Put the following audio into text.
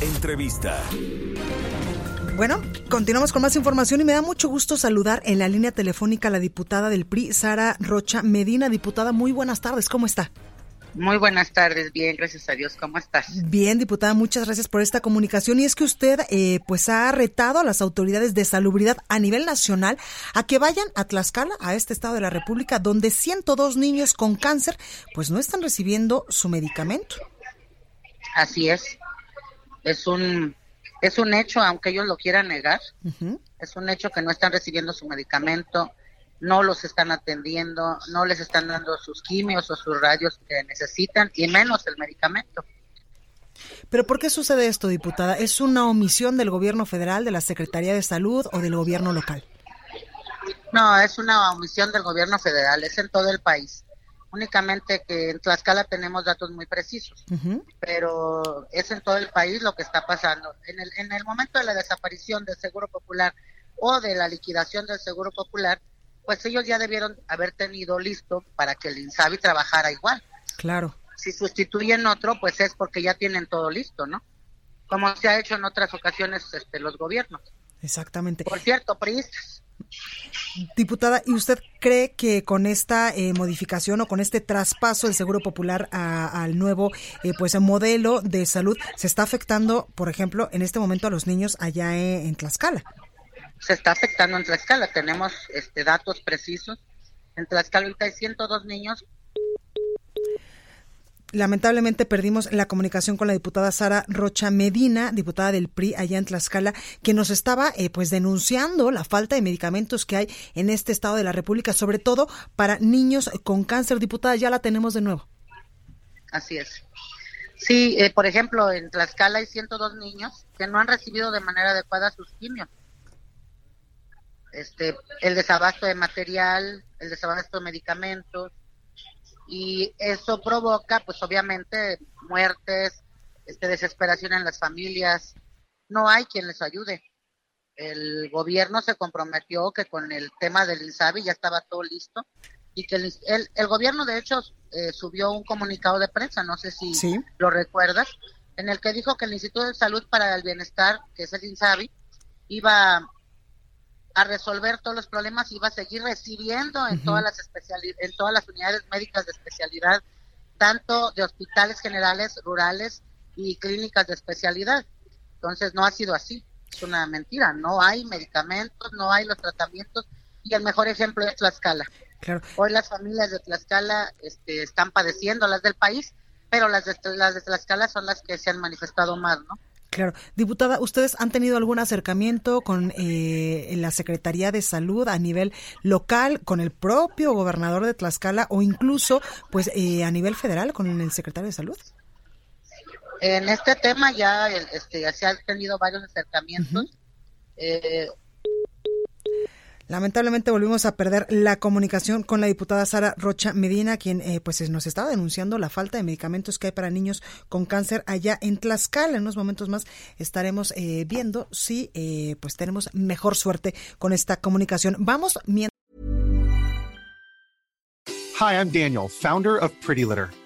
Entrevista. Bueno, continuamos con más información y me da mucho gusto saludar en la línea telefónica a la diputada del PRI, Sara Rocha Medina. Diputada, muy buenas tardes, ¿cómo está? Muy buenas tardes, bien, gracias a Dios. ¿Cómo estás? Bien, diputada, muchas gracias por esta comunicación. Y es que usted, eh, pues, ha retado a las autoridades de salubridad a nivel nacional a que vayan a Tlaxcala, a este estado de la República, donde 102 niños con cáncer, pues, no están recibiendo su medicamento. Así es. Es un es un hecho, aunque ellos lo quieran negar. Es un hecho que no están recibiendo su medicamento no los están atendiendo, no les están dando sus quimios o sus radios que necesitan y menos el medicamento. Pero ¿por qué sucede esto, diputada? ¿Es una omisión del gobierno federal, de la Secretaría de Salud o del gobierno local? No, es una omisión del gobierno federal, es en todo el país. Únicamente que en Tlaxcala tenemos datos muy precisos, pero es en todo el país lo que está pasando. En el, en el momento de la desaparición del Seguro Popular o de la liquidación del Seguro Popular, pues ellos ya debieron haber tenido listo para que el INSABI trabajara igual. Claro. Si sustituyen otro, pues es porque ya tienen todo listo, ¿no? Como se ha hecho en otras ocasiones este, los gobiernos. Exactamente. Por cierto, priistas. Diputada, ¿y usted cree que con esta eh, modificación o con este traspaso del Seguro Popular al nuevo eh, pues modelo de salud se está afectando, por ejemplo, en este momento a los niños allá en Tlaxcala? se está afectando en Tlaxcala. Tenemos este datos precisos. En Tlaxcala ahorita hay 102 niños. Lamentablemente perdimos la comunicación con la diputada Sara Rocha Medina, diputada del PRI allá en Tlaxcala, que nos estaba eh, pues denunciando la falta de medicamentos que hay en este estado de la República, sobre todo para niños con cáncer. Diputada, ya la tenemos de nuevo. Así es. Sí, eh, por ejemplo, en Tlaxcala hay 102 niños que no han recibido de manera adecuada sus quimios este, el desabasto de material, el desabasto de medicamentos, y eso provoca, pues obviamente, muertes, este, desesperación en las familias. No hay quien les ayude. El gobierno se comprometió que con el tema del INSABI ya estaba todo listo y que el, el, gobierno de hecho eh, subió un comunicado de prensa, no sé si lo recuerdas, en el que dijo que el Instituto de Salud para el Bienestar, que es el INSABI, iba a resolver todos los problemas y va a seguir recibiendo en todas las en todas las unidades médicas de especialidad, tanto de hospitales generales, rurales y clínicas de especialidad. Entonces no ha sido así, es una mentira, no hay medicamentos, no hay los tratamientos y el mejor ejemplo es Tlaxcala. Claro. Hoy las familias de Tlaxcala este, están padeciendo, las del país, pero las de, las de Tlaxcala son las que se han manifestado más, ¿no? Claro. Diputada, ¿ustedes han tenido algún acercamiento con eh, la Secretaría de Salud a nivel local, con el propio gobernador de Tlaxcala o incluso pues eh, a nivel federal con el secretario de Salud? En este tema ya este, se han tenido varios acercamientos. Lamentablemente volvimos a perder la comunicación con la diputada Sara Rocha Medina, quien eh, pues nos estaba denunciando la falta de medicamentos que hay para niños con cáncer allá en Tlaxcala. En unos momentos más estaremos eh, viendo si eh, pues tenemos mejor suerte con esta comunicación. Vamos mientras. Hi, I'm Daniel, founder of Pretty Litter.